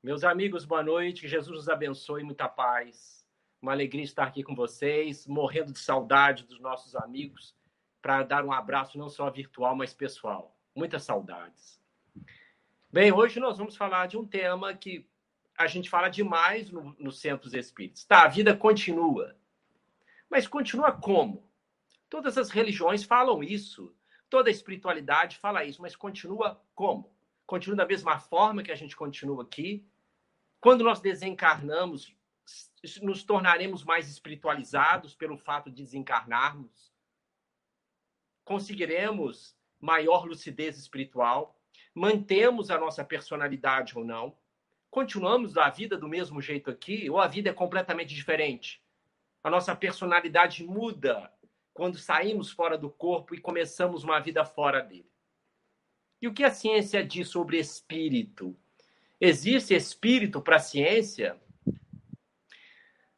Meus amigos, boa noite. Que Jesus nos abençoe, muita paz. Uma alegria estar aqui com vocês, morrendo de saudade dos nossos amigos, para dar um abraço não só virtual, mas pessoal. Muitas saudades. Bem, hoje nós vamos falar de um tema que a gente fala demais no, nos centros espíritas. Tá, a vida continua. Mas continua como? Todas as religiões falam isso, toda a espiritualidade fala isso, mas continua como? Continua da mesma forma que a gente continua aqui? Quando nós desencarnamos, nos tornaremos mais espiritualizados pelo fato de desencarnarmos? Conseguiremos maior lucidez espiritual? Mantemos a nossa personalidade ou não? Continuamos a vida do mesmo jeito aqui ou a vida é completamente diferente? A nossa personalidade muda quando saímos fora do corpo e começamos uma vida fora dele. E o que a ciência diz sobre espírito? Existe espírito para a ciência?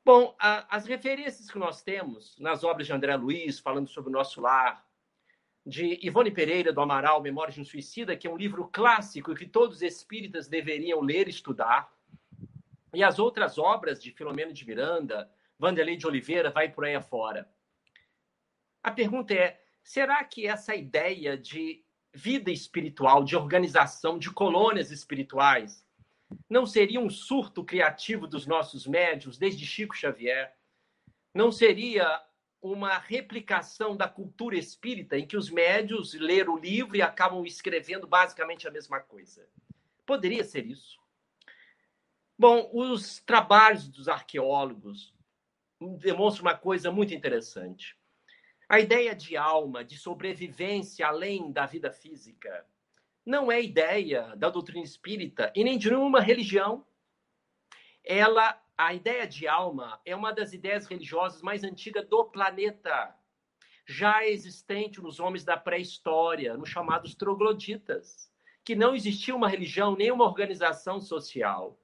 Bom, a, as referências que nós temos nas obras de André Luiz, falando sobre o nosso lar, de Ivone Pereira do Amaral, Memórias de um Suicida, que é um livro clássico que todos os espíritas deveriam ler e estudar, e as outras obras de Filomeno de Miranda, Vanderlei de Oliveira, vai por aí afora. A pergunta é: será que essa ideia de vida espiritual, de organização, de colônias espirituais, não seria um surto criativo dos nossos médios, desde Chico Xavier? Não seria uma replicação da cultura espírita em que os médios leram o livro e acabam escrevendo basicamente a mesma coisa? Poderia ser isso. Bom, os trabalhos dos arqueólogos demonstram uma coisa muito interessante. A ideia de alma, de sobrevivência além da vida física, não é ideia da doutrina espírita e nem de nenhuma religião. Ela, a ideia de alma é uma das ideias religiosas mais antigas do planeta, já existente nos homens da pré-história, nos chamados trogloditas, que não existia uma religião nem uma organização social.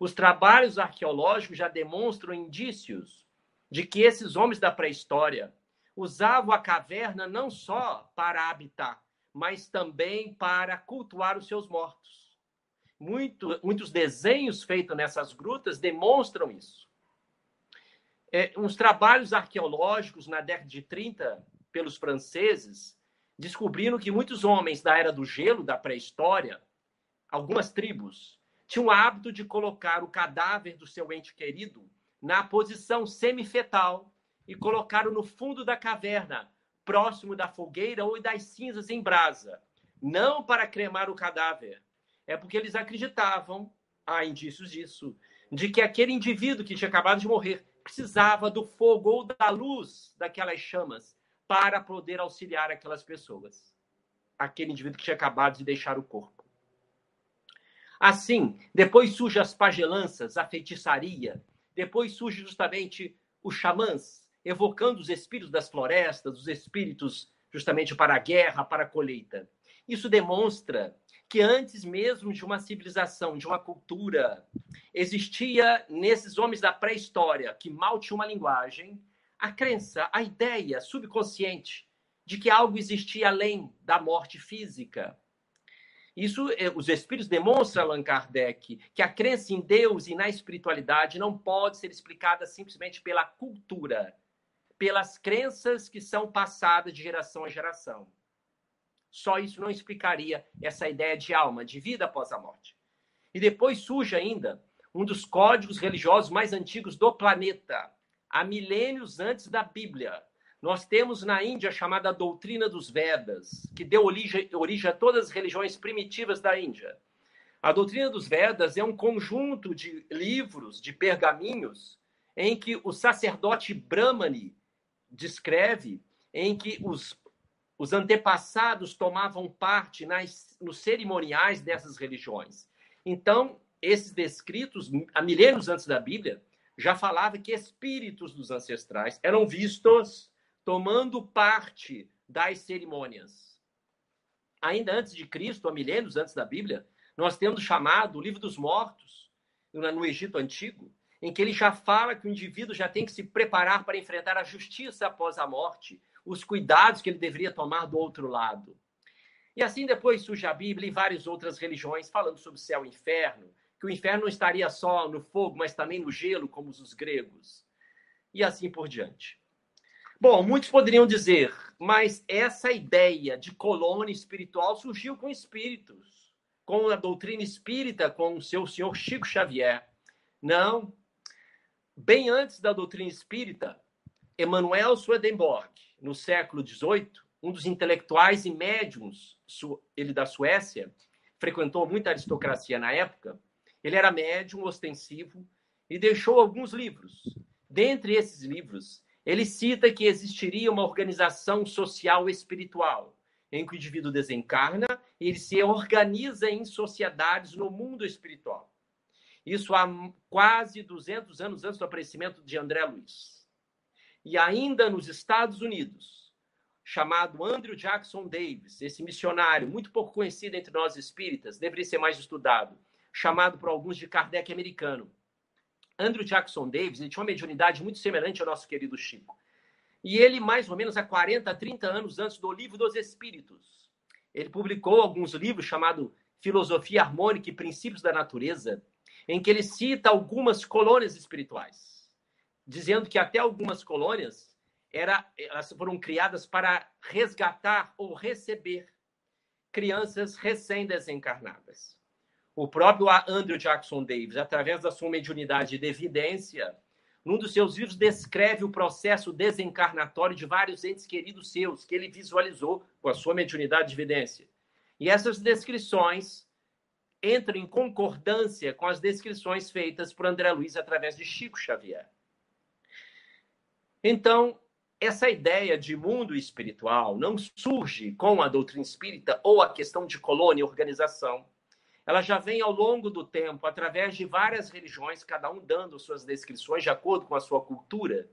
Os trabalhos arqueológicos já demonstram indícios de que esses homens da pré-história usavam a caverna não só para habitar, mas também para cultuar os seus mortos. Muito, muitos desenhos feitos nessas grutas demonstram isso. É, uns trabalhos arqueológicos na década de 30 pelos franceses descobriram que muitos homens da era do gelo, da pré-história, algumas tribos, tinham o hábito de colocar o cadáver do seu ente querido na posição semifetal e colocaram no fundo da caverna, próximo da fogueira ou das cinzas em brasa. Não para cremar o cadáver. É porque eles acreditavam, há indícios disso, de que aquele indivíduo que tinha acabado de morrer precisava do fogo ou da luz daquelas chamas para poder auxiliar aquelas pessoas. Aquele indivíduo que tinha acabado de deixar o corpo. Assim, depois surgem as pagelanças, a feitiçaria, depois surge justamente os xamãs, evocando os espíritos das florestas, os espíritos justamente para a guerra, para a colheita. Isso demonstra que antes mesmo de uma civilização, de uma cultura, existia nesses homens da pré-história, que mal tinham uma linguagem, a crença, a ideia subconsciente de que algo existia além da morte física. Isso, eh, os espíritos demonstram, Allan Kardec, que a crença em Deus e na espiritualidade não pode ser explicada simplesmente pela cultura, pelas crenças que são passadas de geração a geração. Só isso não explicaria essa ideia de alma, de vida após a morte. E depois surge ainda um dos códigos religiosos mais antigos do planeta, há milênios antes da Bíblia. Nós temos na Índia a chamada doutrina dos Vedas, que deu origem, a todas as religiões primitivas da Índia. A doutrina dos Vedas é um conjunto de livros, de pergaminhos, em que o sacerdote Brahmani descreve em que os, os antepassados tomavam parte nas, nos cerimoniais dessas religiões. Então, esses descritos, há milênios antes da Bíblia, já falava que espíritos dos ancestrais eram vistos tomando parte das cerimônias. Ainda antes de Cristo, há milênios antes da Bíblia, nós temos chamado o livro dos mortos no Egito Antigo, em que ele já fala que o indivíduo já tem que se preparar para enfrentar a justiça após a morte, os cuidados que ele deveria tomar do outro lado. E assim depois surge a Bíblia e várias outras religiões falando sobre céu e inferno, que o inferno não estaria só no fogo, mas também no gelo, como os gregos, e assim por diante. Bom, muitos poderiam dizer, mas essa ideia de colônia espiritual surgiu com espíritos, com a doutrina espírita, com o seu senhor Chico Xavier. Não. Bem antes da doutrina espírita, Emanuel Swedenborg, no século XVIII, um dos intelectuais e médiums, ele da Suécia, frequentou muita aristocracia na época, ele era médium ostensivo e deixou alguns livros. Dentre esses livros, ele cita que existiria uma organização social espiritual, em que o indivíduo desencarna e ele se organiza em sociedades no mundo espiritual. Isso há quase 200 anos antes do aparecimento de André Luiz. E ainda nos Estados Unidos, chamado Andrew Jackson Davis, esse missionário muito pouco conhecido entre nós espíritas, deveria ser mais estudado chamado por alguns de Kardec americano. Andrew Jackson Davis ele tinha uma mediunidade muito semelhante ao nosso querido Chico. E ele, mais ou menos há 40, 30 anos antes do Livro dos Espíritos, ele publicou alguns livros chamados Filosofia Harmônica e Princípios da Natureza, em que ele cita algumas colônias espirituais, dizendo que até algumas colônias era, elas foram criadas para resgatar ou receber crianças recém-desencarnadas. O próprio Andrew Jackson Davis, através da sua mediunidade de evidência, num dos seus livros descreve o processo desencarnatório de vários entes queridos seus que ele visualizou com a sua mediunidade de evidência. E essas descrições entram em concordância com as descrições feitas por André Luiz através de Chico Xavier. Então, essa ideia de mundo espiritual não surge com a doutrina espírita ou a questão de colônia e organização ela já vem ao longo do tempo, através de várias religiões, cada um dando suas descrições de acordo com a sua cultura,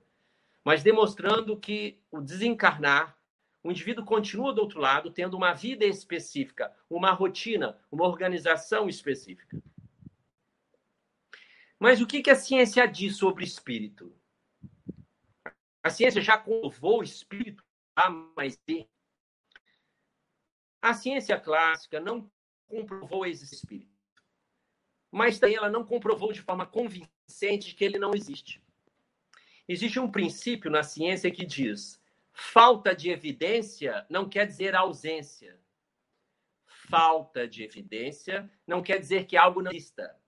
mas demonstrando que o desencarnar, o indivíduo continua do outro lado tendo uma vida específica, uma rotina, uma organização específica. Mas o que a ciência diz sobre espírito? A ciência já comprovou o espírito A mais B. A ciência clássica não comprovou esse espírito. Mas também ela não comprovou de forma convincente que ele não existe. Existe um princípio na ciência que diz: falta de evidência não quer dizer ausência. Falta de evidência não quer dizer que algo não exista.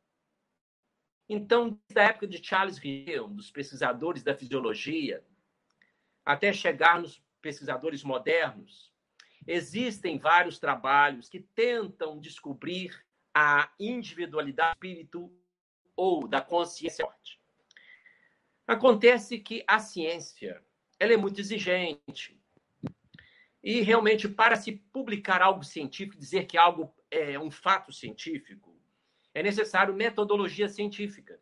Então, da época de Charles Rieu, dos pesquisadores da fisiologia, até chegar nos pesquisadores modernos, Existem vários trabalhos que tentam descobrir a individualidade do espírito ou da consciência. Acontece que a ciência ela é muito exigente. E realmente, para se publicar algo científico, dizer que algo é um fato científico, é necessário metodologia científica.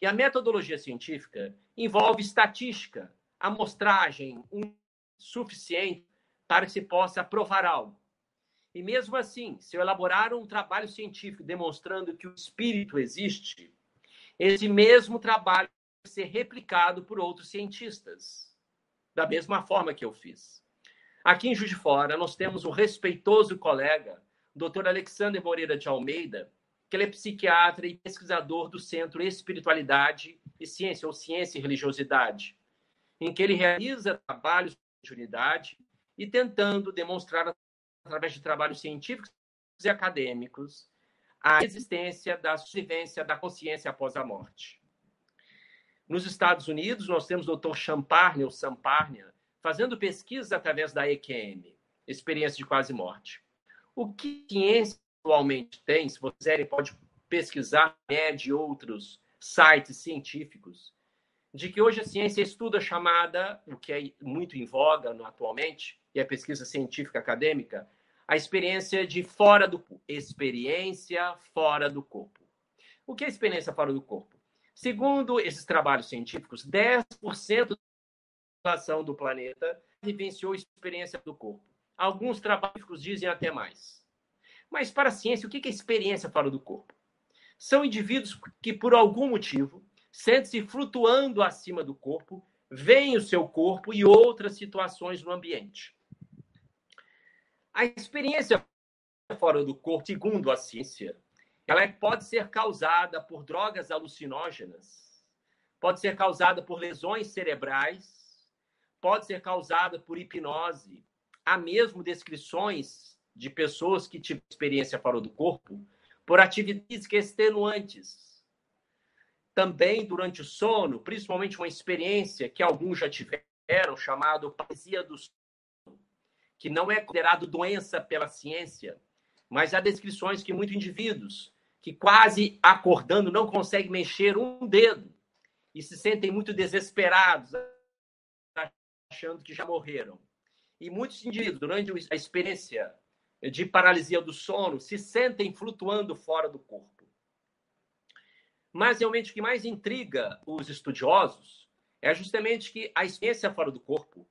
E a metodologia científica envolve estatística, amostragem um suficiente para que se possa provar algo. E mesmo assim, se eu elaborar um trabalho científico demonstrando que o espírito existe, esse mesmo trabalho vai ser replicado por outros cientistas, da mesma forma que eu fiz. Aqui em Juiz de Fora, nós temos um respeitoso colega, o Dr. Alexander Moreira de Almeida, que ele é psiquiatra e pesquisador do Centro Espiritualidade e Ciência, ou Ciência e Religiosidade, em que ele realiza trabalhos de unidade e tentando demonstrar, através de trabalhos científicos e acadêmicos, a existência da sobrevivência da consciência após a morte. Nos Estados Unidos, nós temos o Dr. Champarnia, ou Samparnia, fazendo pesquisas através da EQM, experiência de quase morte. O que a ciência atualmente tem, se vocês quiserem, pode pesquisar né, de outros sites científicos, de que hoje a ciência estuda chamada, o que é muito em voga atualmente, e a pesquisa científica acadêmica, a experiência de fora do corpo. Experiência fora do corpo. O que é experiência fora do corpo? Segundo esses trabalhos científicos, 10% da população do planeta vivenciou experiência do corpo. Alguns trabalhos dizem até mais. Mas para a ciência, o que é experiência fora do corpo? São indivíduos que, por algum motivo, sentem-se flutuando acima do corpo, veem o seu corpo e outras situações no ambiente. A experiência fora do corpo, segundo a ciência, ela pode ser causada por drogas alucinógenas, pode ser causada por lesões cerebrais, pode ser causada por hipnose. Há mesmo descrições de pessoas que tiveram experiência fora do corpo por atividades extenuantes. Também durante o sono, principalmente uma experiência que alguns já tiveram, chamado paralisia do sono, que não é considerado doença pela ciência, mas há descrições que muitos indivíduos que quase acordando não conseguem mexer um dedo e se sentem muito desesperados, achando que já morreram. E muitos indivíduos, durante a experiência de paralisia do sono, se sentem flutuando fora do corpo. Mas realmente o que mais intriga os estudiosos é justamente que a experiência fora do corpo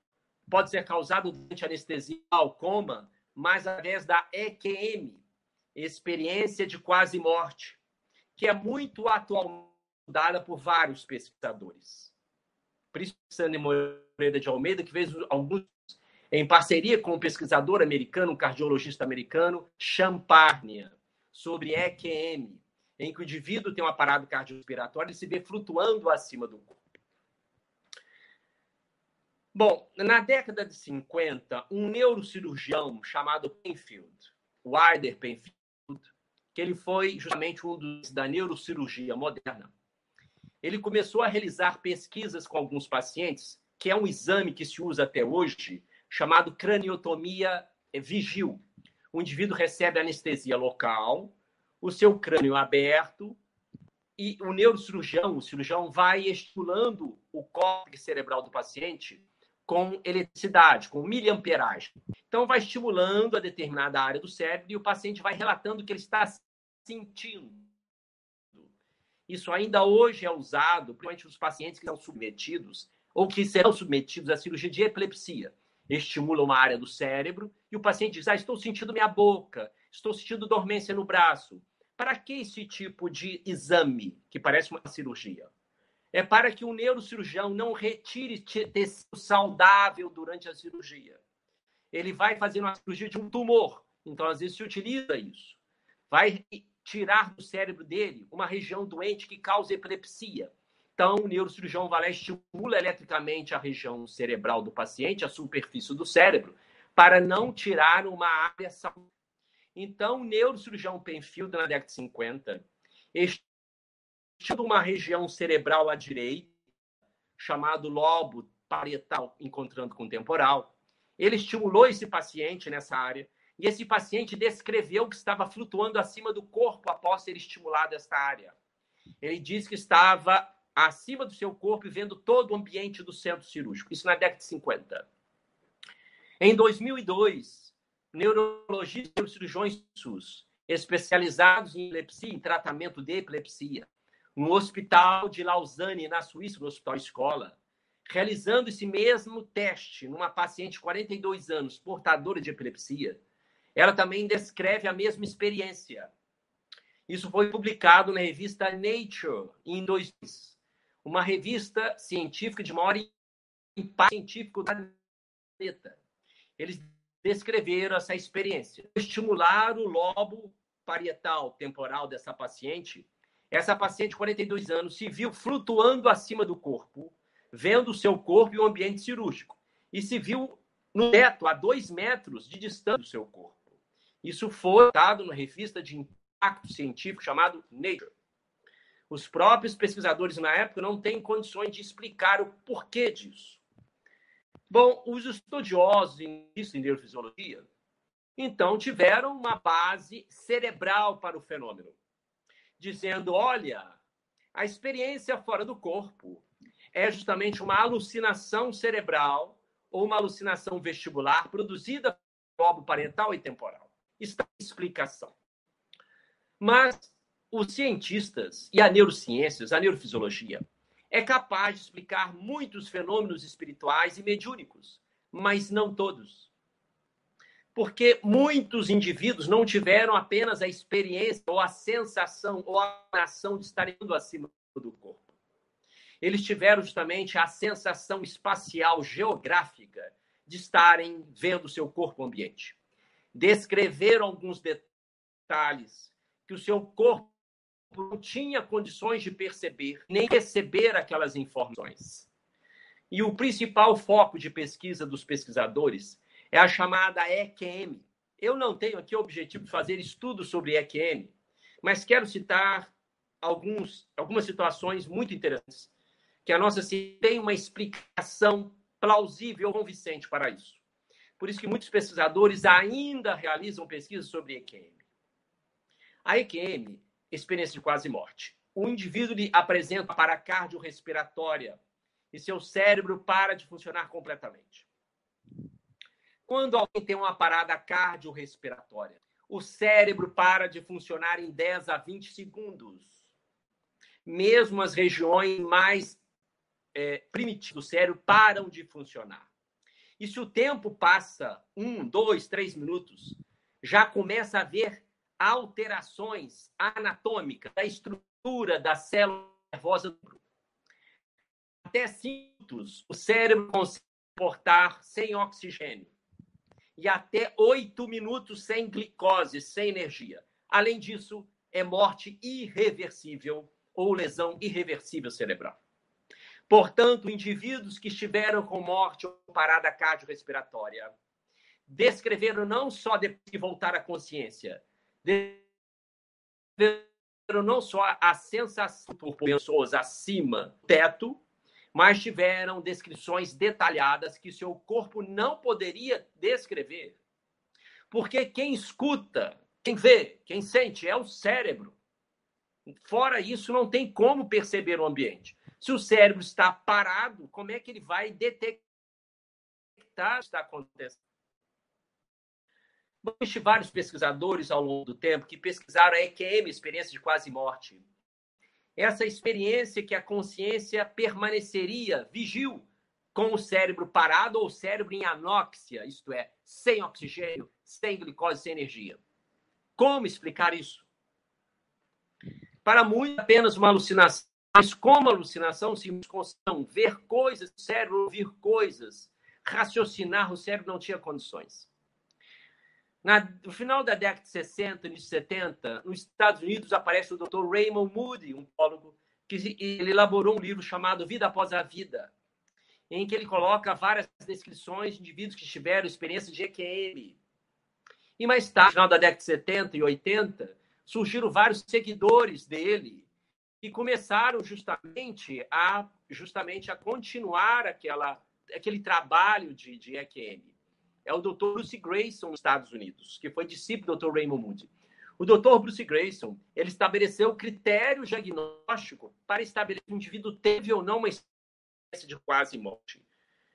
pode ser causada durante anestesia ou coma, mas através da EQM, experiência de quase morte, que é muito atualmente dada por vários pesquisadores. Principalmente Moreira de Almeida, que fez alguns em parceria com um pesquisador americano, um cardiologista americano, Champarnia, sobre EQM, em que o indivíduo tem um aparato cardiorrespiratório e se vê flutuando acima do corpo. Bom, na década de 50, um neurocirurgião chamado Penfield, Wilder Penfield, que ele foi justamente um dos da neurocirurgia moderna. Ele começou a realizar pesquisas com alguns pacientes, que é um exame que se usa até hoje, chamado craniotomia vigil. O indivíduo recebe anestesia local, o seu crânio aberto, e o neurocirurgião, o cirurgião, vai estimulando o córtex cerebral do paciente com eletricidade, com miliamperagem. Então, vai estimulando a determinada área do cérebro e o paciente vai relatando que ele está sentindo. Isso ainda hoje é usado, principalmente nos pacientes que são submetidos ou que serão submetidos à cirurgia de epilepsia. Estimula uma área do cérebro e o paciente diz: Ah, estou sentindo minha boca, estou sentindo dormência no braço. Para que esse tipo de exame, que parece uma cirurgia? É para que o neurocirurgião não retire tecido saudável durante a cirurgia. Ele vai fazer uma cirurgia de um tumor, então às vezes se utiliza isso. Vai tirar do cérebro dele uma região doente que causa epilepsia. Então, o neurocirurgião vai lá estimula eletricamente a região cerebral do paciente, a superfície do cérebro, para não tirar uma área saudável. Então, o neurocirurgião Penfield, na década de 50, estimula uma região cerebral à direita, chamado lobo parietal, encontrando com temporal. Ele estimulou esse paciente nessa área e esse paciente descreveu que estava flutuando acima do corpo após ser estimulado esta área. Ele disse que estava acima do seu corpo e vendo todo o ambiente do centro cirúrgico. Isso na década de 50. Em 2002, neurologistas e cirurgiões SUS, especializados em epilepsia, em tratamento de epilepsia, no hospital de Lausanne, na Suíça, no Hospital Escola, realizando esse mesmo teste numa paciente de 42 anos, portadora de epilepsia, ela também descreve a mesma experiência. Isso foi publicado na revista Nature em 2000, uma revista científica de maior impacto científico do planeta. Eles descreveram essa experiência. Estimular o lobo parietal temporal dessa paciente. Essa paciente de 42 anos se viu flutuando acima do corpo, vendo o seu corpo e o ambiente cirúrgico. E se viu no teto, a dois metros de distância do seu corpo. Isso foi dado na revista de impacto científico chamado Nature. Os próprios pesquisadores na época não têm condições de explicar o porquê disso. Bom, os estudiosos em neurofisiologia, então, tiveram uma base cerebral para o fenômeno, dizendo: olha, a experiência fora do corpo é justamente uma alucinação cerebral ou uma alucinação vestibular produzida pelo lobo parental e temporal está explicação. Mas os cientistas e a neurociências, a neurofisiologia, é capaz de explicar muitos fenômenos espirituais e mediúnicos, mas não todos. Porque muitos indivíduos não tiveram apenas a experiência ou a sensação ou a ação de estarem acima do corpo. Eles tiveram justamente a sensação espacial geográfica de estarem vendo seu corpo ambiente descrever alguns detalhes que o seu corpo não tinha condições de perceber nem receber aquelas informações. E o principal foco de pesquisa dos pesquisadores é a chamada EQM. Eu não tenho aqui o objetivo de fazer estudos sobre EQM, mas quero citar alguns, algumas situações muito interessantes que a nossa ciência tem uma explicação plausível, convincente para isso. Por isso que muitos pesquisadores ainda realizam pesquisas sobre EQM. A EQM, experiência de quase morte. O indivíduo lhe apresenta para cardiorrespiratória e seu cérebro para de funcionar completamente. Quando alguém tem uma parada cardiorrespiratória, o cérebro para de funcionar em 10 a 20 segundos. Mesmo as regiões mais é, primitivas do cérebro param de funcionar. E se o tempo passa um, dois, três minutos, já começa a haver alterações anatômicas da estrutura da célula nervosa do grupo. Até cinco o cérebro consegue portar sem oxigênio e até oito minutos sem glicose, sem energia. Além disso, é morte irreversível ou lesão irreversível cerebral. Portanto, indivíduos que estiveram com morte ou parada cardiorrespiratória descreveram não só depois que voltar à consciência, descreveram não só a sensação por pessoas acima do teto, mas tiveram descrições detalhadas que seu corpo não poderia descrever. Porque quem escuta, quem vê, quem sente é o cérebro. Fora isso, não tem como perceber o ambiente. Se o cérebro está parado, como é que ele vai detectar o que está acontecendo? Existem vários pesquisadores ao longo do tempo que pesquisaram a EQM, experiência de quase morte. Essa experiência que a consciência permaneceria vigil com o cérebro parado ou o cérebro em anóxia, isto é, sem oxigênio, sem glicose, sem energia. Como explicar isso? Para muitos, apenas uma alucinação mas como alucinação, se conseguiam ver coisas, o cérebro ouvir coisas, raciocinar, o cérebro não tinha condições. Na, no final da década de 60, início de 70, nos Estados Unidos aparece o Dr. Raymond Moody, um psicólogo, que ele elaborou um livro chamado Vida Após a Vida, em que ele coloca várias descrições de indivíduos que tiveram experiência de EQM. E mais tarde, no final da década de 70 e 80, surgiram vários seguidores dele, que começaram justamente a justamente a continuar aquela aquele trabalho de, de EQM. É o Dr. Bruce Grayson nos Estados Unidos, que foi discípulo do Dr. Raymond Moody. O Dr. Bruce Grayson, ele estabeleceu critério diagnóstico para estabelecer se o indivíduo teve ou não uma espécie de quase morte.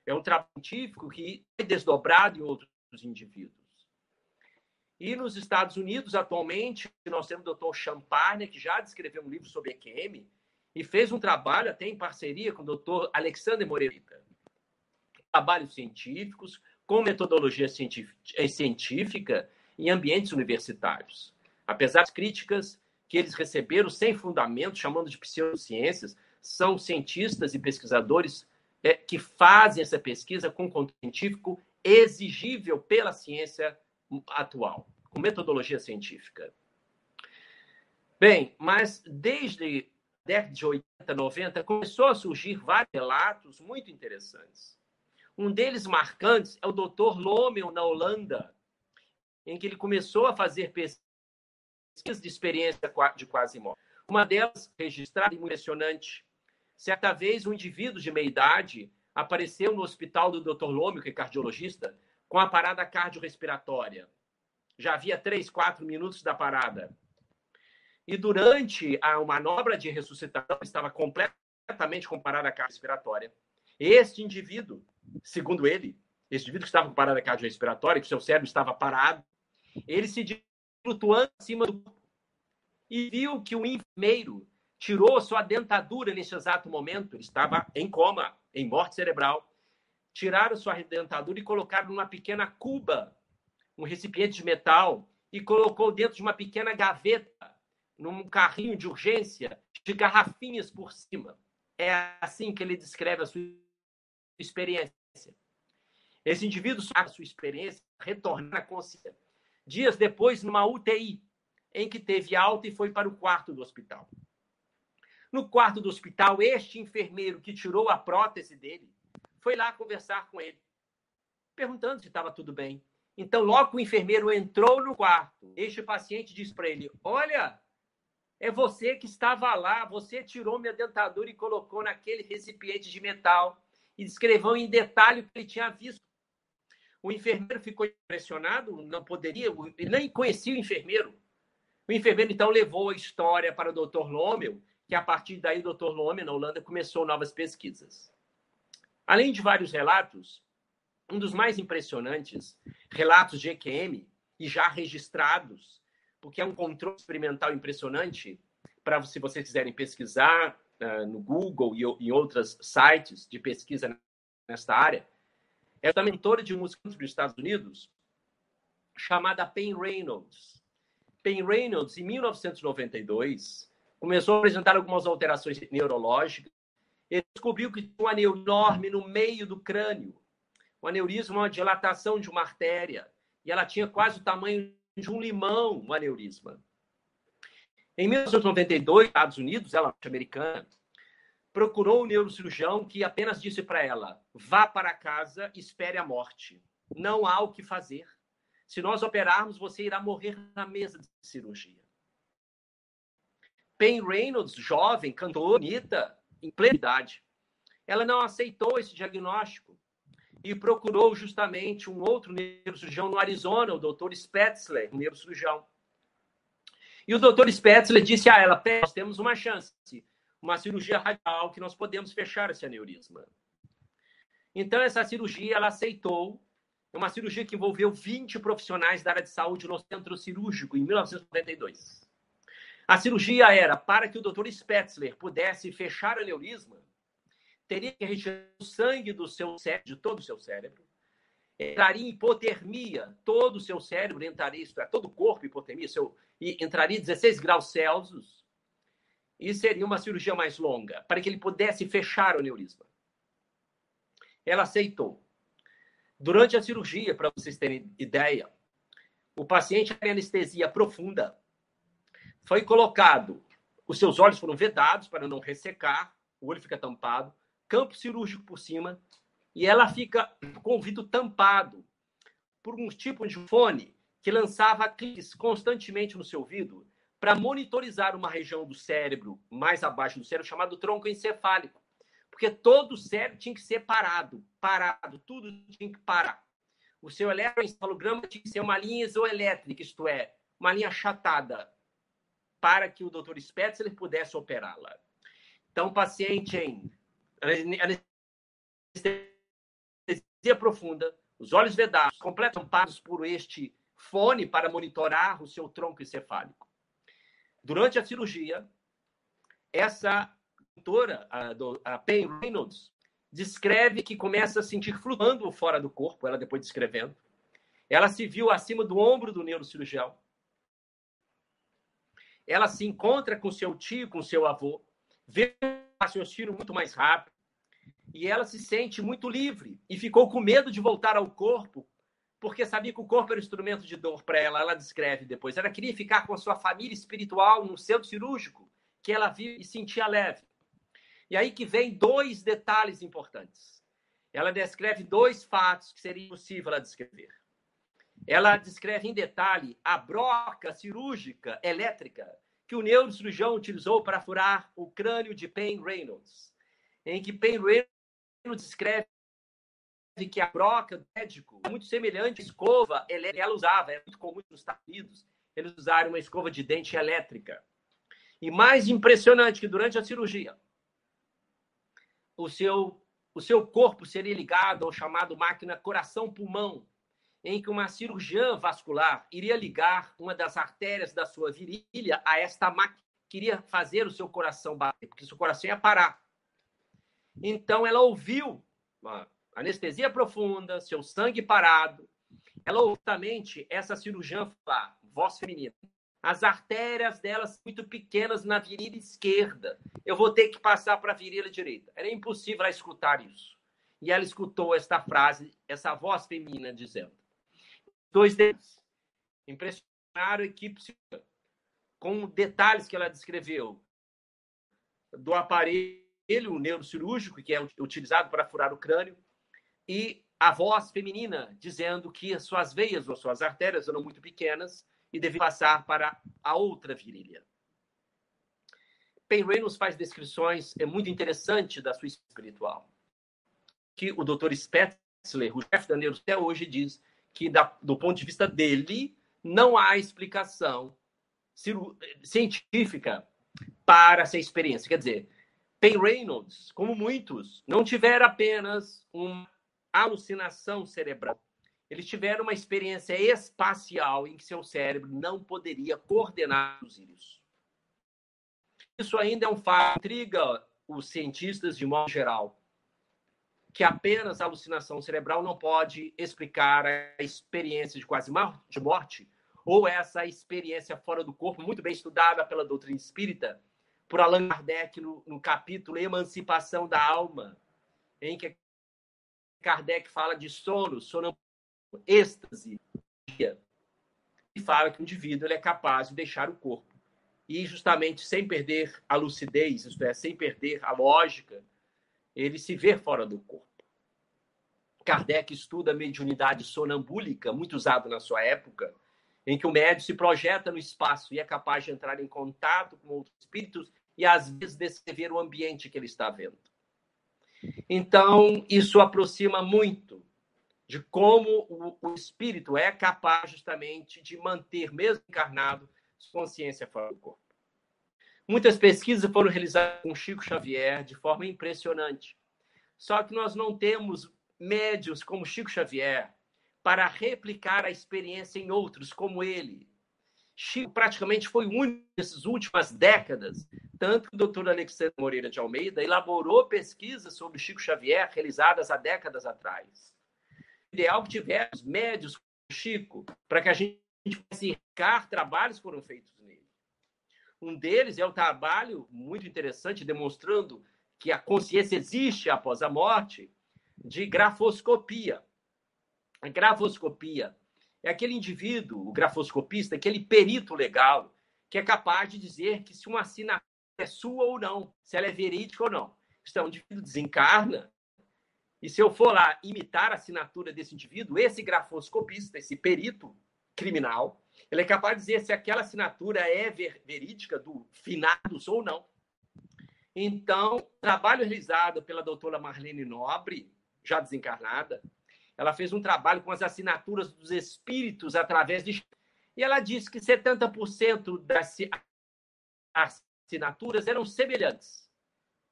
É um trabalho científico que é desdobrado em outros indivíduos. E nos Estados Unidos, atualmente, nós temos o Dr. Champagne, que já descreveu um livro sobre EQM e fez um trabalho até em parceria com o Dr. Alexander Moreira. Trabalhos científicos, com metodologia eh, científica em ambientes universitários. Apesar das críticas que eles receberam sem fundamento, chamando de pseudociências, são cientistas e pesquisadores é, que fazem essa pesquisa com conteúdo científico exigível pela ciência atual, com metodologia científica. Bem, mas desde a década de 80, 90, começou a surgir vários relatos muito interessantes. Um deles marcantes é o Dr. Lomel, na Holanda, em que ele começou a fazer pesquisas de experiência de quase morte. Uma delas, registrada e impressionante, certa vez um indivíduo de meia idade apareceu no hospital do Dr. Lomel, que é cardiologista, com a parada cardiorrespiratória. Já havia três, quatro minutos da parada. E durante a manobra de ressuscitação, estava completamente com parada cardiorrespiratória. Este indivíduo, segundo ele, esse indivíduo que estava com parada cardiorrespiratória, que seu cérebro estava parado, ele se flutuando acima do corpo e viu que o enfermeiro tirou sua dentadura nesse exato momento. Ele estava em coma, em morte cerebral tiraram sua dentadura e colocaram numa pequena cuba, um recipiente de metal, e colocou dentro de uma pequena gaveta, num carrinho de urgência, de garrafinhas por cima. É assim que ele descreve a sua experiência. Esse indivíduo, a sua experiência, retornar à consciência. Dias depois, numa UTI, em que teve alta e foi para o quarto do hospital. No quarto do hospital, este enfermeiro que tirou a prótese dele foi lá conversar com ele, perguntando se estava tudo bem. Então, logo o enfermeiro entrou no quarto, este paciente disse para ele: Olha, é você que estava lá, você tirou minha dentadura e colocou naquele recipiente de metal e descreveu em detalhe o que ele tinha visto. O enfermeiro ficou impressionado, não poderia, ele nem conhecia o enfermeiro. O enfermeiro, então, levou a história para o Dr. Lommel, que a partir daí o Dr. Lommel, na Holanda, começou novas pesquisas. Além de vários relatos, um dos mais impressionantes, relatos de EQM, e já registrados, porque é um controle experimental impressionante, para se vocês quiserem pesquisar uh, no Google e em outros sites de pesquisa nesta área, é uma mentora de música dos Estados Unidos chamada Pen Reynolds. Pen Reynolds, em 1992, começou a apresentar algumas alterações neurológicas. Ele descobriu que tinha um anel enorme no meio do crânio. Um aneurisma, uma dilatação de uma artéria. E ela tinha quase o tamanho de um limão, um aneurisma. Em 1992, Estados Unidos, ela é americana, procurou um neurocirurgião que apenas disse para ela: vá para casa, espere a morte. Não há o que fazer. Se nós operarmos, você irá morrer na mesa de cirurgia. Pen Reynolds, jovem, cantora, bonita, em plena idade, ela não aceitou esse diagnóstico e procurou justamente um outro neurocirurgião no Arizona, o Dr. Spetzler, um neurocirurgião. E o Dr. Spetzler disse a ela: nós temos uma chance uma cirurgia radical que nós podemos fechar esse aneurisma. Então, essa cirurgia, ela aceitou, é uma cirurgia que envolveu 20 profissionais da área de saúde no centro cirúrgico, em 1992. A cirurgia era para que o Dr. Spetzler pudesse fechar o aneurisma, teria que retirar o sangue do seu cérebro, de todo o seu cérebro, entraria em hipotermia, todo o seu cérebro entraria, isto é, todo o corpo hipotermia, seu, e entraria 16 graus Celsius, e seria uma cirurgia mais longa, para que ele pudesse fechar o aneurisma. Ela aceitou. Durante a cirurgia, para vocês terem ideia, o paciente em anestesia profunda foi colocado, os seus olhos foram vedados para não ressecar, o olho fica tampado, campo cirúrgico por cima, e ela fica com o ouvido tampado por um tipo de fone que lançava cliques constantemente no seu ouvido para monitorizar uma região do cérebro mais abaixo do cérebro chamado tronco encefálico. Porque todo o cérebro tinha que ser parado, parado, tudo tinha que parar. O seu eletroencefalograma tinha que ser uma linha isoelétrica, isto é, uma linha achatada, para que o Dr. Spetzler pudesse operá-la. Então, paciente em anestesia profunda, os olhos vedados, completamente tampados por este fone para monitorar o seu tronco encefálico. Durante a cirurgia, essa doutora, a, a Payne Reynolds, descreve que começa a sentir flutuando fora do corpo, ela depois descrevendo. Ela se viu acima do ombro do neurocirurgião. Ela se encontra com seu tio, com seu avô, vê raciocínio muito mais rápido. E ela se sente muito livre e ficou com medo de voltar ao corpo porque sabia que o corpo era um instrumento de dor para ela. Ela descreve depois. Ela queria ficar com a sua família espiritual no centro cirúrgico, que ela viu e sentia leve. E aí que vem dois detalhes importantes. Ela descreve dois fatos que seria impossível ela descrever. Ela descreve em detalhe a broca cirúrgica elétrica que o neurocirurgião utilizou para furar o crânio de Payne Reynolds, em que Payne Reynolds descreve que a broca do médico, muito semelhante à escova, ela usava, é muito comum nos Estados Unidos, eles usarem uma escova de dente elétrica. E mais impressionante que durante a cirurgia, o seu, o seu corpo seria ligado ao chamado máquina coração-pulmão, em que uma cirurgiã vascular iria ligar uma das artérias da sua virilha a esta máquina, queria fazer o seu coração bater, porque seu coração ia parar. Então ela ouviu anestesia profunda, seu sangue parado. Ela justamente essa cirurgiã fala, voz feminina. As artérias delas muito pequenas na virilha esquerda. Eu vou ter que passar para a virilha direita. Era impossível ela escutar isso. E ela escutou esta frase, essa voz feminina dizendo: Dois deles impressionaram a equipe com detalhes que ela descreveu do aparelho neurocirúrgico que é utilizado para furar o crânio e a voz feminina dizendo que as suas veias ou suas artérias eram muito pequenas e deviam passar para a outra virilha. Pen Reynolds faz descrições é muito interessante da sua espiritual, que o Dr. Spetzler, o chefe da neuro, até hoje diz que da, do ponto de vista dele não há explicação científica para essa experiência. Quer dizer, Pen Reynolds, como muitos, não tiveram apenas uma alucinação cerebral. Eles tiveram uma experiência espacial em que seu cérebro não poderia coordenar os íris. Isso ainda é um fato que intriga os cientistas de modo geral, que apenas a alucinação cerebral não pode explicar a experiência de quase morte ou essa experiência fora do corpo, muito bem estudada pela doutrina espírita, por Allan Kardec no, no capítulo Emancipação da Alma, em que Kardec fala de sono, sono êxtase, e fala que o indivíduo ele é capaz de deixar o corpo. E justamente sem perder a lucidez, isto é, sem perder a lógica, ele se vê fora do corpo. Kardec estuda a mediunidade sonambúlica, muito usado na sua época, em que o médium se projeta no espaço e é capaz de entrar em contato com outros espíritos e às vezes descrever o ambiente que ele está vendo. Então, isso aproxima muito de como o, espírito é capaz justamente de manter, mesmo encarnado, consciência fora do corpo. Muitas pesquisas foram realizadas com Chico Xavier de forma impressionante. Só que nós não temos médios como Chico Xavier para replicar a experiência em outros como ele. Chico praticamente foi o único nessas últimas décadas, tanto que o doutor Alexandre Moreira de Almeida elaborou pesquisas sobre Chico Xavier realizadas há décadas atrás. O ideal que tivesse médios como Chico, para que a gente pudesse trabalhos que foram feitos nele. Um deles é o trabalho muito interessante demonstrando que a consciência existe após a morte, de grafoscopia. A grafoscopia é aquele indivíduo, o grafoscopista, aquele perito legal, que é capaz de dizer que se uma assinatura é sua ou não, se ela é verídica ou não. Então, o indivíduo desencarna, e se eu for lá imitar a assinatura desse indivíduo, esse grafoscopista, esse perito criminal, ele é capaz de dizer se aquela assinatura é ver, verídica do finados ou não. Então, trabalho realizado pela doutora Marlene Nobre, já desencarnada, ela fez um trabalho com as assinaturas dos espíritos através de. E ela disse que 70% das assinaturas eram semelhantes,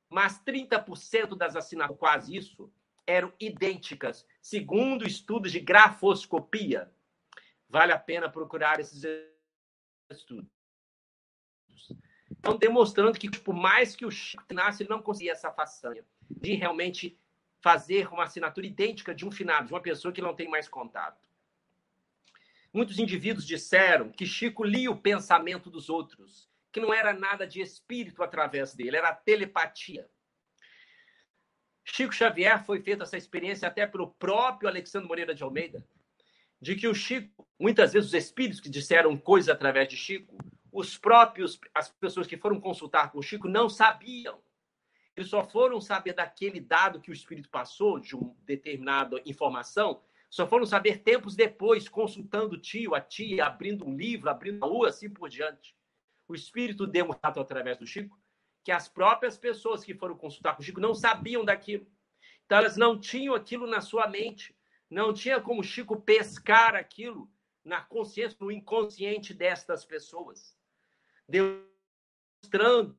mas 30% das assinaturas, quase isso, eram idênticas, segundo estudos de grafoscopia. Vale a pena procurar esses estudos. Então, demonstrando que, tipo, mais que o Chico nasce, ele não conseguia essa façanha de realmente fazer uma assinatura idêntica de um finado, de uma pessoa que não tem mais contato. Muitos indivíduos disseram que Chico lia o pensamento dos outros, que não era nada de espírito através dele, era telepatia. Chico Xavier foi feita essa experiência até pelo próprio Alexandre Moreira de Almeida, de que o Chico, muitas vezes os espíritos que disseram coisas através de Chico, os próprios, as pessoas que foram consultar com o Chico não sabiam eles só foram saber daquele dado que o espírito passou, de uma determinada informação, só foram saber tempos depois, consultando o tio, a tia, abrindo um livro, abrindo a rua, assim por diante. O espírito deu um relato através do Chico que as próprias pessoas que foram consultar com o Chico não sabiam daquilo. Então, elas não tinham aquilo na sua mente. Não tinha como Chico pescar aquilo na consciência, no inconsciente destas pessoas. Demonstrando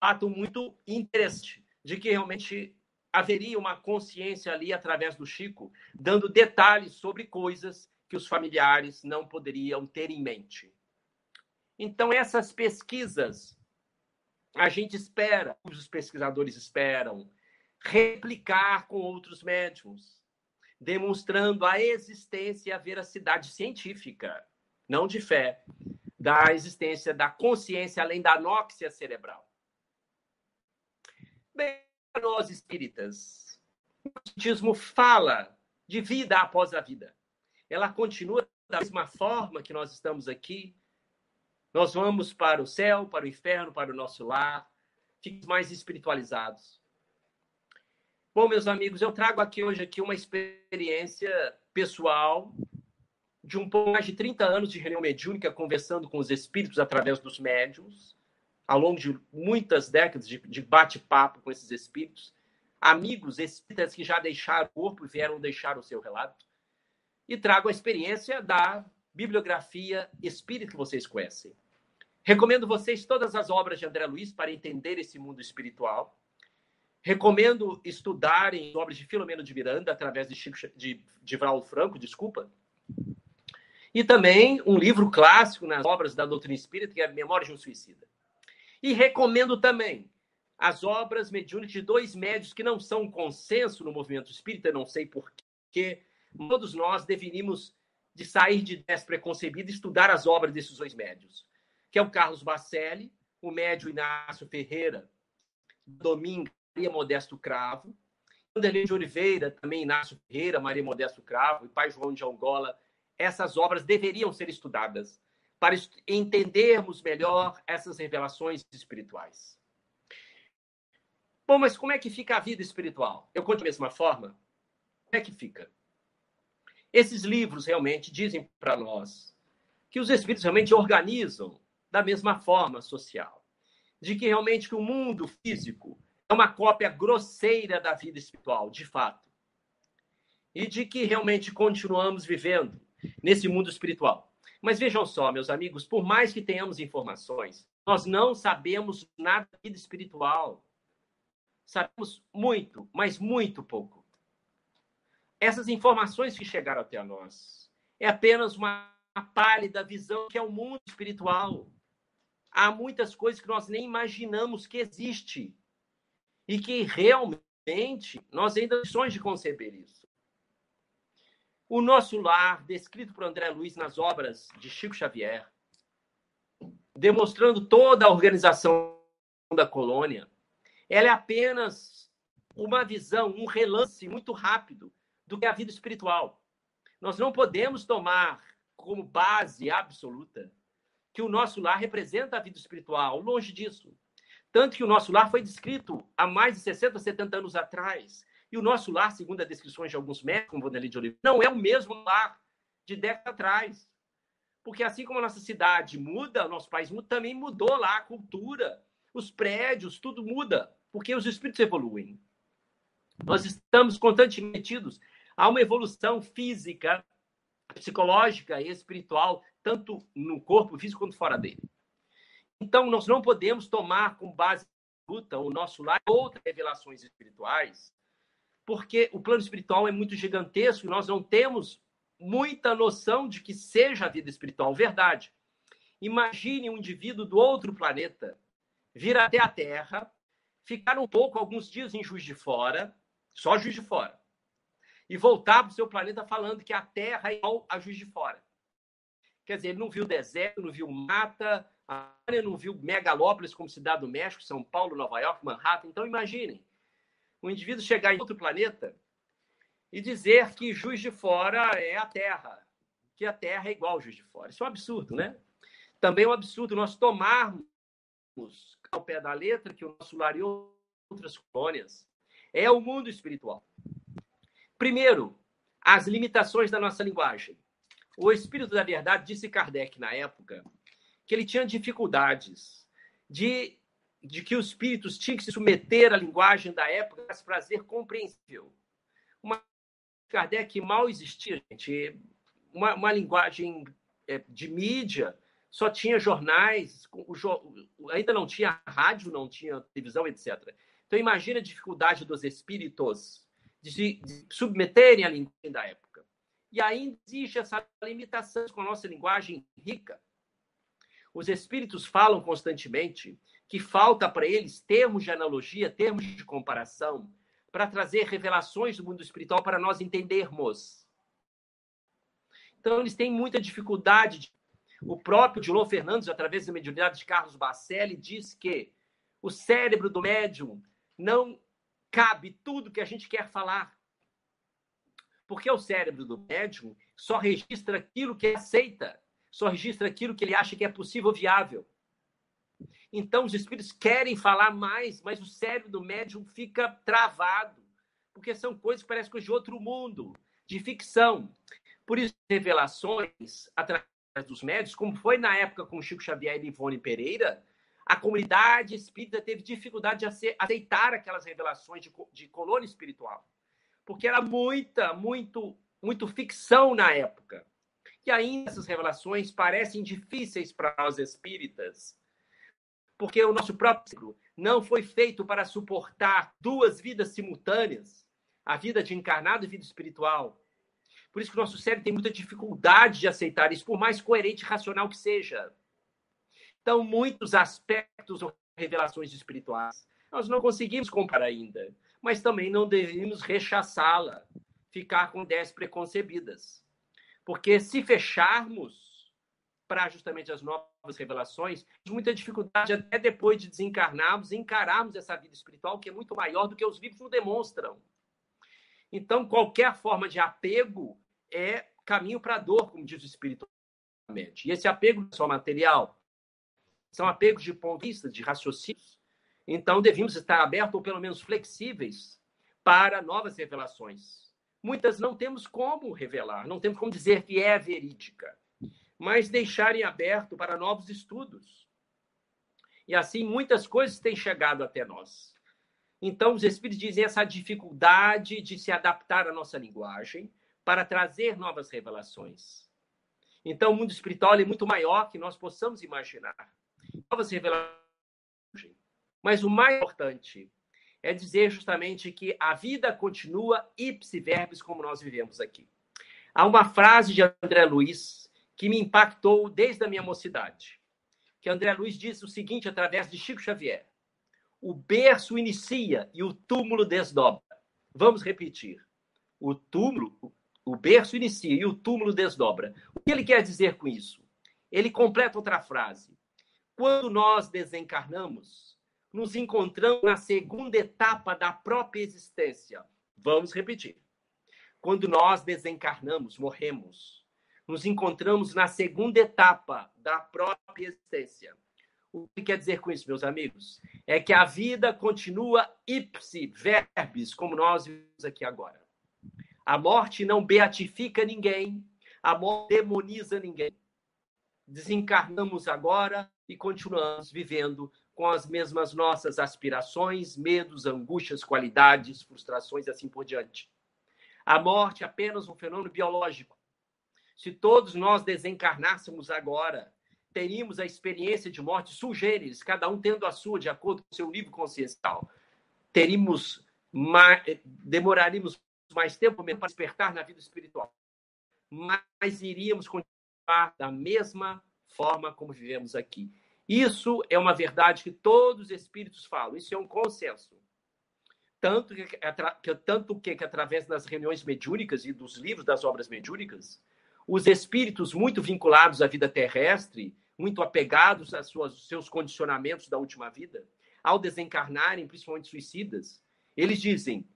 fato muito interessante de que realmente haveria uma consciência ali através do Chico, dando detalhes sobre coisas que os familiares não poderiam ter em mente. Então, essas pesquisas, a gente espera, os pesquisadores esperam, replicar com outros médiums, demonstrando a existência e a veracidade científica, não de fé, da existência da consciência além da anóxia cerebral. Bem, nós espíritas, o Espiritismo fala de vida após a vida. Ela continua da mesma forma que nós estamos aqui, Nós vamos para o céu, para o inferno, para o nosso lar, fiquemos mais espiritualizados. Bom, meus amigos, eu trago aqui hoje aqui uma experiência pessoal de um pouco mais de 30 anos de reunião mediúnica, conversando com os espíritos através dos médiums, ao longo de muitas décadas de, de bate-papo com esses espíritos, amigos espíritas que já deixaram o corpo e vieram deixar o seu relato, e trago a experiência da bibliografia espírita que vocês conhecem. Recomendo vocês todas as obras de André Luiz para entender esse mundo espiritual. Recomendo estudarem obras de Filomeno de Miranda através de, Chico, de, de Franco, desculpa, e também um livro clássico nas obras da doutrina espírita, que é Memória de um Suicida. E recomendo também as obras mediúnicas de dois médios que não são consenso no movimento espírita, não sei porquê. Todos nós deveríamos de sair de ideias preconcebidas e estudar as obras desses dois médios, que é o Carlos Bacelli, o médio Inácio Ferreira, Domingo Maria Modesto Cravo, Vanderlei de Oliveira, também Inácio Ferreira, Maria Modesto Cravo e Pai João de Angola, essas obras deveriam ser estudadas para entendermos melhor essas revelações espirituais. Bom, mas como é que fica a vida espiritual? Eu conto da mesma forma? Como é que fica? Esses livros realmente dizem para nós que os espíritos realmente organizam da mesma forma social, de que realmente que o mundo físico é uma cópia grosseira da vida espiritual, de fato. E de que realmente continuamos vivendo nesse mundo espiritual. Mas vejam só, meus amigos, por mais que tenhamos informações, nós não sabemos nada da vida espiritual. Sabemos muito, mas muito pouco. Essas informações que chegaram até nós é apenas uma pálida visão que é o mundo espiritual. Há muitas coisas que nós nem imaginamos que existe e que realmente nós ainda sonhamos de conceber isso. O nosso lar, descrito por André Luiz nas obras de Chico Xavier, demonstrando toda a organização da colônia, ela é apenas uma visão, um relance muito rápido do que é a vida espiritual. Nós não podemos tomar como base absoluta que o nosso lar representa a vida espiritual, longe disso. Tanto que o nosso lar foi descrito há mais de 60, 70 anos atrás e o nosso lar, segundo as descrições de alguns médicos, como Vanderlei de Oliveira, não é o mesmo lar de décadas atrás. Porque assim como a nossa cidade muda, o nosso país muda, também mudou lá a cultura, os prédios, tudo muda, porque os espíritos evoluem. Nós estamos constantemente metidos a uma evolução física, psicológica e espiritual, tanto no corpo físico quanto fora dele. Então, nós não podemos tomar como base luta o nosso lar outras revelações espirituais porque o plano espiritual é muito gigantesco e nós não temos muita noção de que seja a vida espiritual verdade. Imagine um indivíduo do outro planeta vir até a Terra, ficar um pouco, alguns dias em Juiz de Fora, só Juiz de Fora, e voltar para o seu planeta falando que a Terra é igual a Juiz de Fora. Quer dizer, ele não viu deserto, não viu mata, não viu megalópolis como Cidade do México, São Paulo, Nova York, Manhattan. Então, imaginem o indivíduo chegar em outro planeta e dizer que Juiz de Fora é a Terra, que a Terra é igual a Juiz de Fora. Isso é um absurdo, né? Também é um absurdo nós tomarmos ao pé da letra que o nosso lar e outras colônias é o mundo espiritual. Primeiro, as limitações da nossa linguagem. O Espírito da Verdade disse Kardec na época que ele tinha dificuldades de de que os espíritos tinham que se submeter à linguagem da época para se fazer compreensível. Uma Kardec mal existia, gente. Uma, uma linguagem é, de mídia, só tinha jornais, o, ainda não tinha rádio, não tinha televisão, etc. Então, imagina a dificuldade dos espíritos de se submeterem à linguagem da época. E ainda existe essa limitação com a nossa linguagem rica. Os espíritos falam constantemente que falta para eles termos de analogia, termos de comparação, para trazer revelações do mundo espiritual para nós entendermos. Então, eles têm muita dificuldade. O próprio Dilon Fernandes, através da mediunidade de Carlos Bacelli, diz que o cérebro do médium não cabe tudo que a gente quer falar. Porque o cérebro do médium só registra aquilo que aceita, só registra aquilo que ele acha que é possível viável. Então, os espíritos querem falar mais, mas o cérebro do médium fica travado, porque são coisas que parecem coisas de outro mundo, de ficção. Por isso, revelações através dos médios, como foi na época com Chico Xavier e Ivone Pereira, a comunidade espírita teve dificuldade de aceitar aquelas revelações de, de colônia espiritual, porque era muita, muito, muito ficção na época. E ainda essas revelações parecem difíceis para nós espíritas, porque o nosso próprio não foi feito para suportar duas vidas simultâneas, a vida de encarnado e vida espiritual. Por isso que o nosso cérebro tem muita dificuldade de aceitar isso, por mais coerente e racional que seja. Então, muitos aspectos ou revelações espirituais nós não conseguimos comparar ainda, mas também não devemos rechaçá-la, ficar com ideias preconcebidas. Porque se fecharmos para justamente as novas revelações, muita dificuldade até depois de desencarnarmos, encararmos essa vida espiritual que é muito maior do que os livros nos demonstram. Então, qualquer forma de apego é caminho para a dor, como diz o Espírito. E esse apego não é só material, são apegos de ponto de vista, de raciocínios. Então, devemos estar abertos, ou pelo menos flexíveis, para novas revelações. Muitas não temos como revelar, não temos como dizer que é verídica, mas deixarem aberto para novos estudos. E assim, muitas coisas têm chegado até nós. Então, os Espíritos dizem essa dificuldade de se adaptar à nossa linguagem para trazer novas revelações. Então, o mundo espiritual é muito maior que nós possamos imaginar novas revelações. Mas o mais importante é dizer justamente que a vida continua ipsi verbis como nós vivemos aqui. Há uma frase de André Luiz que me impactou desde a minha mocidade. Que André Luiz diz o seguinte através de Chico Xavier: O berço inicia e o túmulo desdobra. Vamos repetir. O túmulo, o berço inicia e o túmulo desdobra. O que ele quer dizer com isso? Ele completa outra frase. Quando nós desencarnamos, nos encontramos na segunda etapa da própria existência. Vamos repetir. Quando nós desencarnamos, morremos, nos encontramos na segunda etapa da própria existência. O que quer dizer com isso, meus amigos? É que a vida continua ipsi verbis, como nós vimos aqui agora. A morte não beatifica ninguém, a morte demoniza ninguém. Desencarnamos agora e continuamos vivendo com as mesmas nossas aspirações, medos, angústias, qualidades, frustrações e assim por diante. A morte é apenas um fenômeno biológico. Se todos nós desencarnássemos agora, teríamos a experiência de morte sugeres, cada um tendo a sua de acordo com seu nível consciencial. Teríamos mais, demoraríamos mais tempo mesmo para despertar na vida espiritual. Mas iríamos continuar da mesma forma como vivemos aqui. Isso é uma verdade que todos os espíritos falam, isso é um consenso. Tanto que, que, tanto que, que através das reuniões mediúnicas e dos livros das obras mediúnicas, os espíritos muito vinculados à vida terrestre, muito apegados aos suas, seus condicionamentos da última vida, ao desencarnarem, principalmente suicidas, eles dizem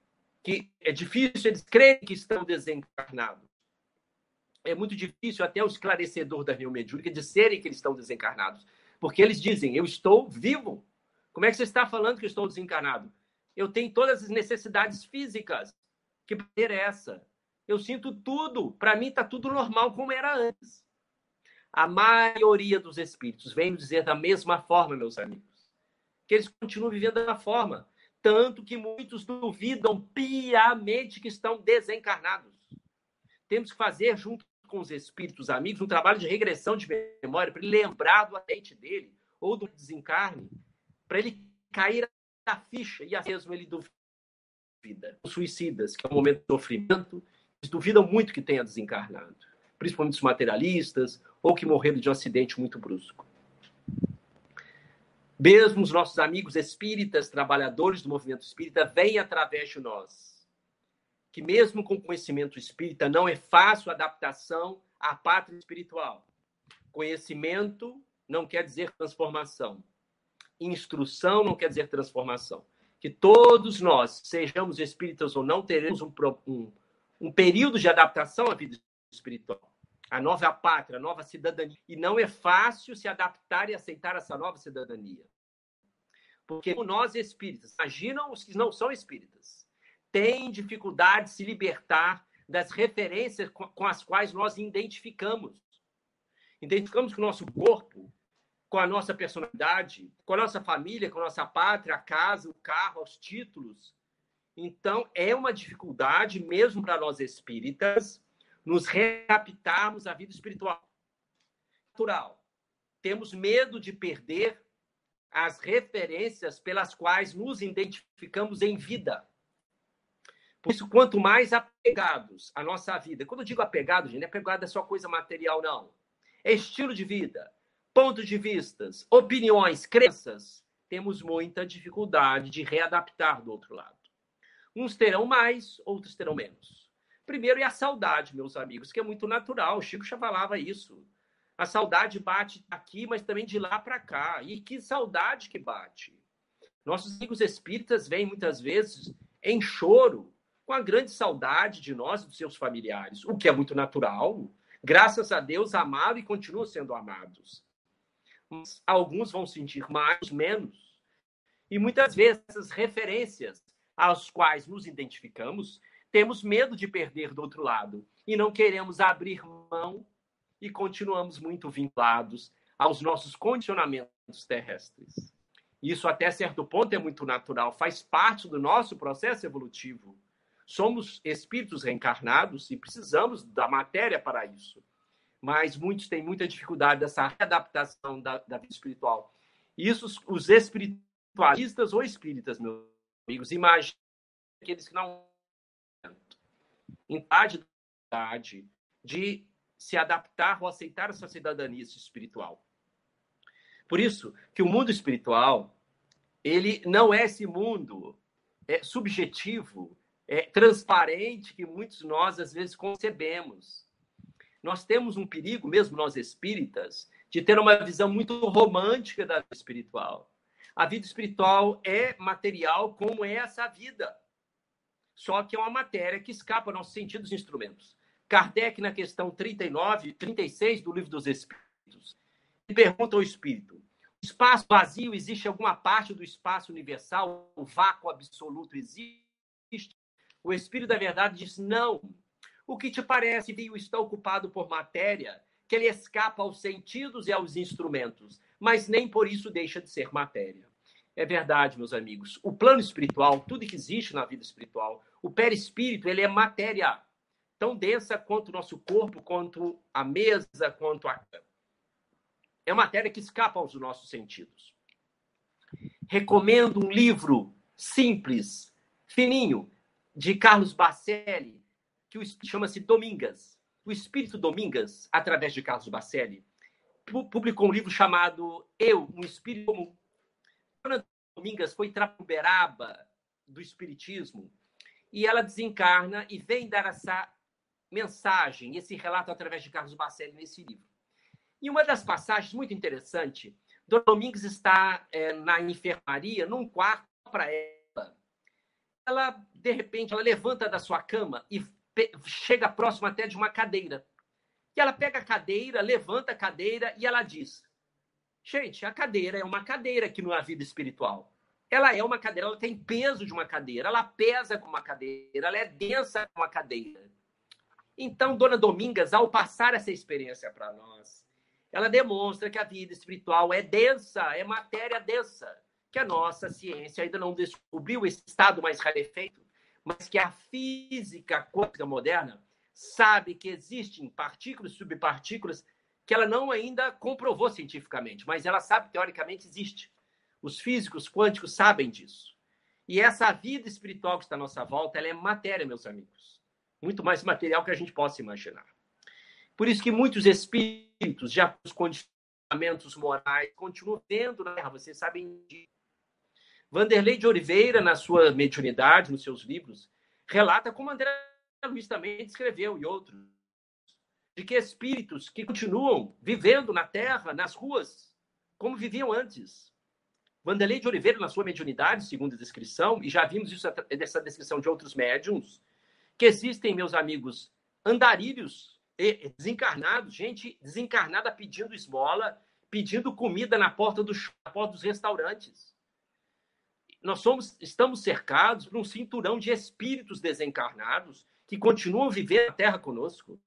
que é difícil eles crerem que estão desencarnados, é muito difícil até o esclarecedor da reunião mediúnica disserem que eles estão desencarnados. Porque eles dizem, eu estou vivo. Como é que você está falando que eu estou desencarnado? Eu tenho todas as necessidades físicas. Que poder é essa? Eu sinto tudo. Para mim está tudo normal como era antes. A maioria dos espíritos vem dizer da mesma forma, meus amigos. Que eles continuam vivendo da forma. Tanto que muitos duvidam piamente que estão desencarnados. Temos que fazer junto com os espíritos amigos um trabalho de regressão de memória para ele lembrar do acidente dele ou do desencarne, para ele cair na ficha e às mesmo ele duvida. Os suicidas, que é um momento de sofrimento, eles duvidam muito que tenha desencarnado, principalmente os materialistas ou que morreram de um acidente muito brusco. Mesmo os nossos amigos espíritas, trabalhadores do movimento espírita, vêm através de nós que mesmo com conhecimento espírita não é fácil a adaptação à pátria espiritual. Conhecimento não quer dizer transformação. Instrução não quer dizer transformação. Que todos nós, sejamos espíritas ou não, teremos um, um, um período de adaptação à vida espiritual. a nova pátria, a nova cidadania. E não é fácil se adaptar e aceitar essa nova cidadania. Porque nós espíritas, imaginam os que não são espíritas, têm dificuldade de se libertar das referências com as quais nós identificamos. Identificamos com o nosso corpo, com a nossa personalidade, com a nossa família, com a nossa pátria, a casa, o carro, os títulos. Então, é uma dificuldade, mesmo para nós espíritas, nos readaptarmos à vida espiritual. Natural. Temos medo de perder as referências pelas quais nos identificamos em vida. Por isso, quanto mais apegados à nossa vida, quando eu digo apegado, gente, não é apegado é só coisa material, não. É estilo de vida, pontos de vistas, opiniões, crenças. Temos muita dificuldade de readaptar do outro lado. Uns terão mais, outros terão menos. Primeiro é a saudade, meus amigos, que é muito natural. O Chico já falava isso. A saudade bate aqui, mas também de lá para cá. E que saudade que bate. Nossos amigos espíritas vêm muitas vezes em choro, com a grande saudade de nós e dos seus familiares, o que é muito natural. Graças a Deus, amados e continuam sendo amados. Mas alguns vão sentir mais, menos. E muitas vezes essas referências às quais nos identificamos temos medo de perder do outro lado e não queremos abrir mão e continuamos muito vinculados aos nossos condicionamentos terrestres. Isso, até certo ponto, é muito natural, faz parte do nosso processo evolutivo. Somos espíritos reencarnados e precisamos da matéria para isso. Mas muitos têm muita dificuldade dessa readaptação da, da vida espiritual. Isso, os espiritualistas ou espíritas, meus amigos, imaginam aqueles que não vontade de se adaptar ou aceitar essa cidadania espiritual. Por isso que o mundo espiritual ele não é esse mundo é subjetivo, é transparente que muitos nós às vezes concebemos. Nós temos um perigo, mesmo nós espíritas, de ter uma visão muito romântica da vida espiritual. A vida espiritual é material como é essa vida só que é uma matéria que escapa ao nosso sentido dos instrumentos. Kardec, na questão 39, 36 do Livro dos Espíritos, pergunta ao espírito: espaço vazio existe alguma parte do espaço universal? O vácuo absoluto existe? O espírito da verdade diz: não. O que te parece, viu, está ocupado por matéria que ele escapa aos sentidos e aos instrumentos, mas nem por isso deixa de ser matéria. É verdade, meus amigos. O plano espiritual, tudo que existe na vida espiritual, o perispírito, ele é matéria tão densa quanto o nosso corpo, quanto a mesa, quanto a é matéria que escapa aos nossos sentidos. Recomendo um livro simples, fininho, de Carlos Bacelli, que chama-se Domingas. O Espírito Domingas, através de Carlos Bacelli, publicou um livro chamado Eu, um Espírito Comum. Ana Domingas foi trapuberaba do Espiritismo e ela desencarna e vem dar essa mensagem, esse relato através de Carlos Bacelli nesse livro. E uma das passagens muito interessante, Dona Domingues está é, na enfermaria, num quarto para ela. Ela, de repente, ela levanta da sua cama e chega próximo até de uma cadeira. E ela pega a cadeira, levanta a cadeira e ela diz: Gente, a cadeira é uma cadeira aqui na vida espiritual ela é uma cadeira, ela tem peso de uma cadeira, ela pesa como uma cadeira, ela é densa como uma cadeira. Então, Dona Domingas, ao passar essa experiência para nós, ela demonstra que a vida espiritual é densa, é matéria densa, que a nossa ciência ainda não descobriu esse estado mais rarefeito, mas que a física quântica moderna sabe que existem partículas subpartículas que ela não ainda comprovou cientificamente, mas ela sabe que teoricamente existe. Os físicos quânticos sabem disso. E essa vida espiritual que está à nossa volta, ela é matéria, meus amigos. Muito mais material que a gente possa imaginar. Por isso que muitos espíritos, já com os condicionamentos morais, continuam vendo na Terra, vocês sabem disso. Vanderlei de Oliveira, na sua mediunidade, nos seus livros, relata como André Luiz também escreveu e outros, de que espíritos que continuam vivendo na Terra, nas ruas, como viviam antes, Vanderlei de Oliveira, na sua mediunidade, segundo a descrição, e já vimos isso dessa descrição de outros médiums, que existem, meus amigos, andarilhos desencarnados, gente desencarnada pedindo esmola, pedindo comida na porta, do, na porta dos restaurantes. Nós somos, estamos cercados por um cinturão de espíritos desencarnados que continuam vivendo na Terra conosco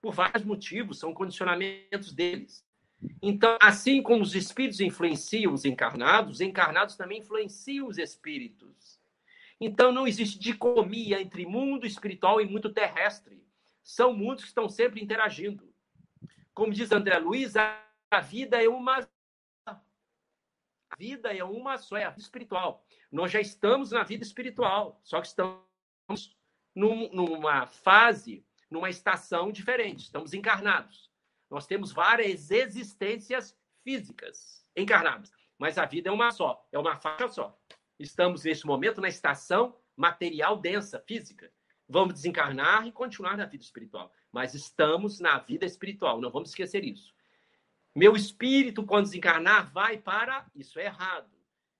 por vários motivos, são condicionamentos deles. Então, assim como os espíritos influenciam os encarnados, os encarnados também influenciam os espíritos. Então, não existe dicotomia entre mundo espiritual e mundo terrestre. São mundos que estão sempre interagindo. Como diz André Luiz, a vida é uma vida é uma só, é a vida espiritual. Nós já estamos na vida espiritual, só que estamos num, numa fase, numa estação diferente. Estamos encarnados. Nós temos várias existências físicas encarnadas, mas a vida é uma só, é uma faixa só. Estamos nesse momento na estação material densa, física. Vamos desencarnar e continuar na vida espiritual, mas estamos na vida espiritual, não vamos esquecer isso. Meu espírito, quando desencarnar, vai para. Isso é errado.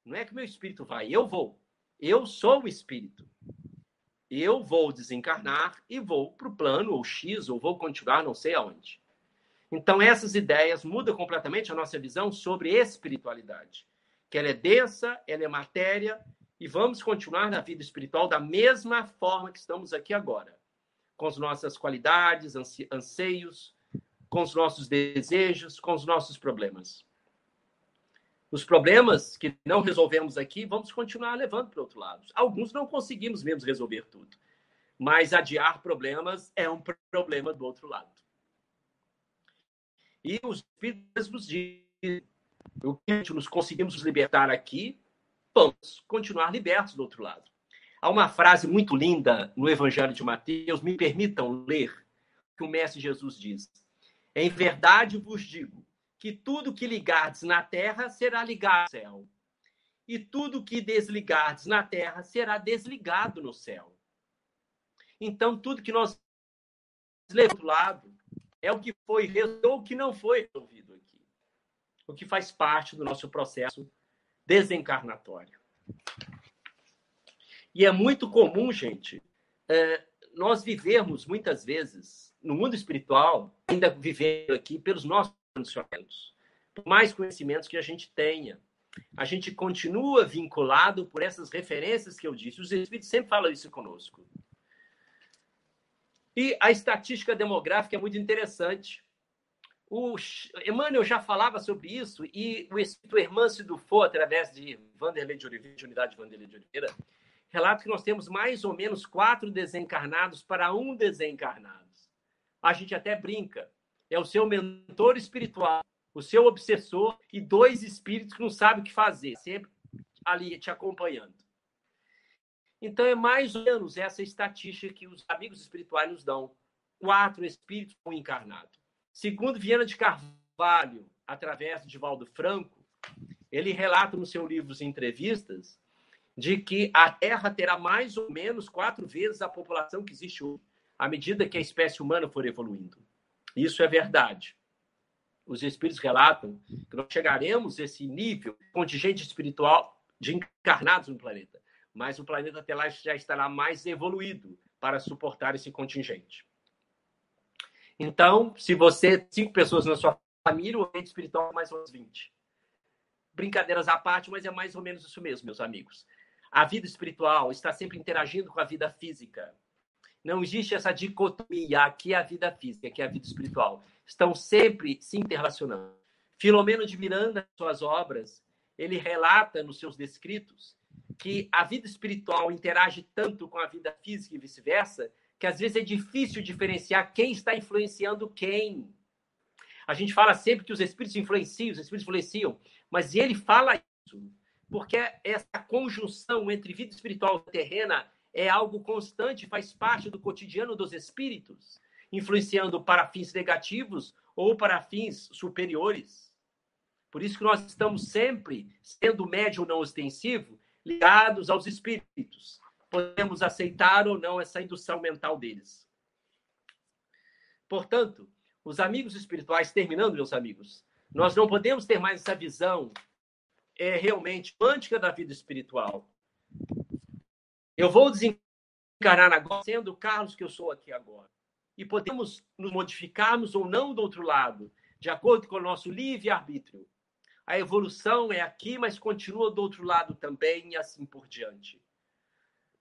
Não é que meu espírito vai, eu vou. Eu sou o espírito. Eu vou desencarnar e vou para o plano, ou X, ou vou continuar não sei aonde. Então, essas ideias mudam completamente a nossa visão sobre espiritualidade. Que ela é densa, ela é matéria, e vamos continuar na vida espiritual da mesma forma que estamos aqui agora. Com as nossas qualidades, anseios, com os nossos desejos, com os nossos problemas. Os problemas que não resolvemos aqui, vamos continuar levando para o outro lado. Alguns não conseguimos mesmo resolver tudo. Mas adiar problemas é um problema do outro lado. E os espíritos nos dizem, o que nos conseguimos libertar aqui, vamos continuar libertos do outro lado. Há uma frase muito linda no Evangelho de Mateus, me permitam ler, que o Mestre Jesus diz: Em verdade vos digo que tudo que ligardes na terra será ligado no céu, e tudo que desligardes na terra será desligado no céu. Então, tudo que nós levamos do lado é o que foi resolvido ou o que não foi resolvido aqui. O que faz parte do nosso processo desencarnatório. E é muito comum, gente, é, nós vivermos muitas vezes no mundo espiritual, ainda vivendo aqui pelos nossos condicionamentos, por mais conhecimentos que a gente tenha. A gente continua vinculado por essas referências que eu disse. Os espíritos sempre falam isso conosco. E a estatística demográfica é muito interessante. O Emmanuel já falava sobre isso e o Espírito Hermâncio Dufo, através de Vanderlei de Oliveira, de unidade de Vanderlei de Oliveira, relata que nós temos mais ou menos quatro desencarnados para um desencarnado. A gente até brinca. É o seu mentor espiritual, o seu obsessor e dois espíritos que não sabem o que fazer, sempre ali te acompanhando. Então, é mais ou menos essa estatística que os amigos espirituais nos dão. Quatro espíritos com encarnado. Segundo Viana de Carvalho, através de Divaldo Franco, ele relata no seu livro As Entrevistas de que a Terra terá mais ou menos quatro vezes a população que existe hoje, à medida que a espécie humana for evoluindo. Isso é verdade. Os espíritos relatam que nós chegaremos a esse nível contingente espiritual de encarnados no planeta mas o planeta até lá já estará mais evoluído para suportar esse contingente. Então, se você, cinco pessoas na sua família, o ambiente espiritual é mais ou menos 20. Brincadeiras à parte, mas é mais ou menos isso mesmo, meus amigos. A vida espiritual está sempre interagindo com a vida física. Não existe essa dicotomia, aqui é a vida física, aqui é a vida espiritual. Estão sempre se interrelacionando. Filomeno de Miranda, suas obras, ele relata nos seus descritos que a vida espiritual interage tanto com a vida física e vice-versa, que às vezes é difícil diferenciar quem está influenciando quem. A gente fala sempre que os espíritos influenciam, os espíritos influenciam, mas ele fala isso porque essa conjunção entre vida espiritual e terrena é algo constante, faz parte do cotidiano dos espíritos, influenciando para fins negativos ou para fins superiores. Por isso que nós estamos sempre, sendo médium não ostensivo, ligados aos espíritos. Podemos aceitar ou não essa indução mental deles. Portanto, os amigos espirituais, terminando, meus amigos, nós não podemos ter mais essa visão é, realmente quântica da vida espiritual. Eu vou desencarnar agora sendo o Carlos que eu sou aqui agora. e podemos nos modificarmos ou não do outro lado, de acordo com o nosso livre-arbítrio. A evolução é aqui, mas continua do outro lado também, e assim por diante.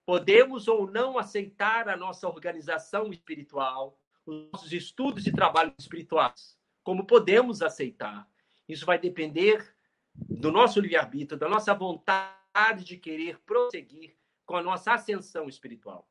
Podemos ou não aceitar a nossa organização espiritual, os nossos estudos e trabalhos espirituais, como podemos aceitar. Isso vai depender do nosso livre-arbítrio, da nossa vontade de querer prosseguir com a nossa ascensão espiritual.